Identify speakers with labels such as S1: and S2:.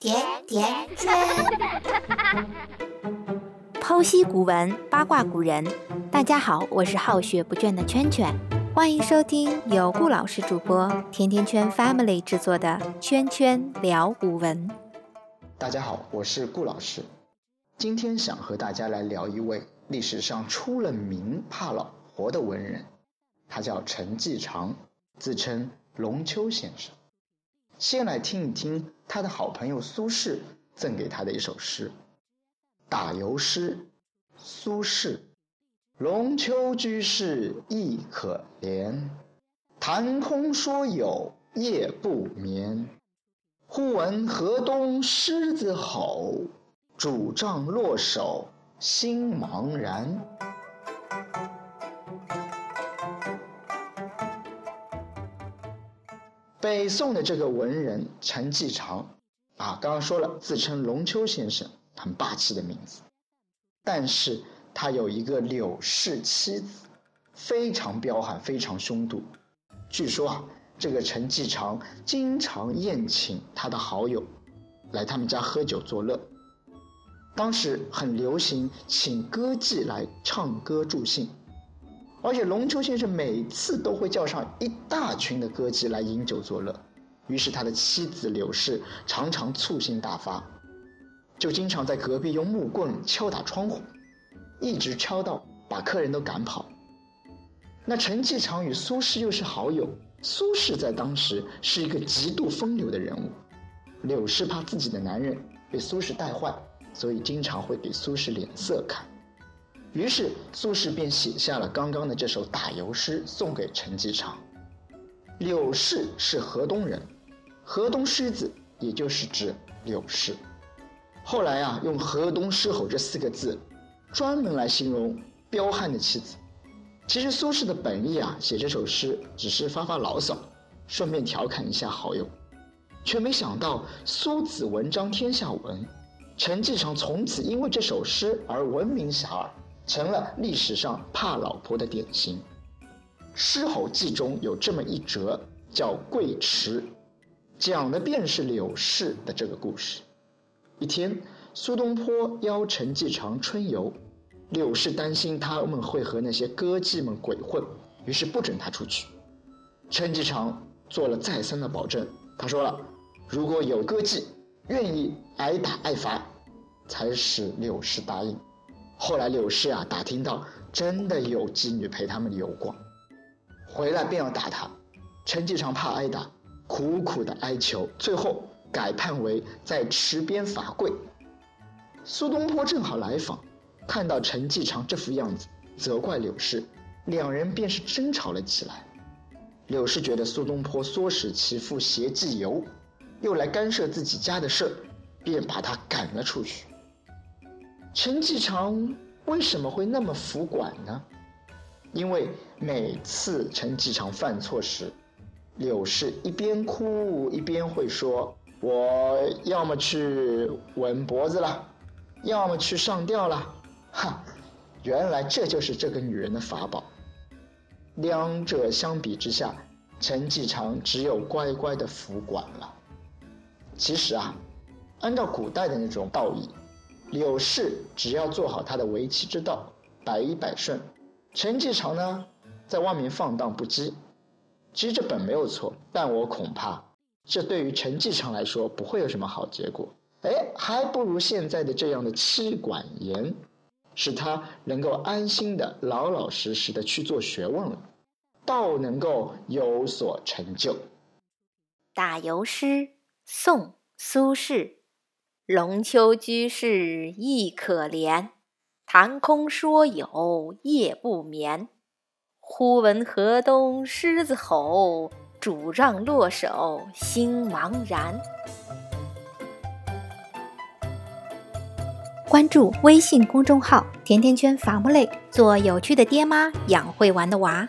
S1: 甜甜圈，
S2: 剖析古文，八卦古人。大家好，我是好学不倦的圈圈，欢迎收听由顾老师主播、甜甜圈 Family 制作的《圈圈聊古文》。
S3: 大家好，我是顾老师，今天想和大家来聊一位历史上出了名怕老婆的文人，他叫陈继常，自称龙丘先生。先来听一听他的好朋友苏轼赠给他的一首诗《打油诗》。苏轼：龙丘居士亦可怜，谈空说有夜不眠。忽闻河东狮子吼，拄杖落手心茫然。北宋的这个文人陈季常，啊，刚刚说了，自称龙丘先生，很霸气的名字。但是他有一个柳氏妻子，非常彪悍，非常凶毒。据说啊，这个陈季常经常宴请他的好友，来他们家喝酒作乐。当时很流行请歌妓来唱歌助兴。而且龙丘先生每次都会叫上一大群的歌姬来饮酒作乐，于是他的妻子柳氏常常醋性大发，就经常在隔壁用木棍敲打窗户，一直敲到把客人都赶跑。那陈季常与苏轼又是好友，苏轼在当时是一个极度风流的人物，柳氏怕自己的男人被苏轼带坏，所以经常会给苏轼脸色看。于是苏轼便写下了刚刚的这首打油诗，送给陈季常。柳氏是河东人，河东狮子也就是指柳氏。后来啊，用“河东狮吼”这四个字，专门来形容彪悍的妻子。其实苏轼的本意啊，写这首诗只是发发牢骚，顺便调侃一下好友，却没想到苏子文章天下闻，陈季常从此因为这首诗而闻名遐迩。成了历史上怕老婆的典型，《狮吼记》中有这么一折，叫《贵池》，讲的便是柳氏的这个故事。一天，苏东坡邀陈季常春游，柳氏担心他们会和那些歌妓们鬼混，于是不准他出去。陈季常做了再三的保证，他说了，如果有歌妓愿意挨打挨罚，才使柳氏答应。后来柳氏啊打听到真的有妓女陪他们游逛，回来便要打他。陈季常怕挨打，苦苦的哀求，最后改判为在池边罚跪。苏东坡正好来访，看到陈季常这副样子，责怪柳氏，两人便是争吵了起来。柳氏觉得苏东坡唆使其父携妓游，又来干涉自己家的事便把他赶了出去。陈继常为什么会那么服管呢？因为每次陈继常犯错时，柳氏一边哭一边会说：“我要么去吻脖子了，要么去上吊了。”哈，原来这就是这个女人的法宝。两者相比之下，陈继常只有乖乖的服管了。其实啊，按照古代的那种道义。柳氏只要做好他的为妻之道，百依百顺。陈继常呢，在外面放荡不羁，其实这本没有错，但我恐怕这对于陈继常来说不会有什么好结果。哎，还不如现在的这样的妻管严，使他能够安心的、老老实实的去做学问了，倒能够有所成就。
S2: 打油诗，宋·苏轼。龙丘居士亦可怜，谈空说有夜不眠。忽闻河东狮子吼，拄杖落手心茫然。关注微信公众号“甜甜圈伐木累”，做有趣的爹妈，养会玩的娃。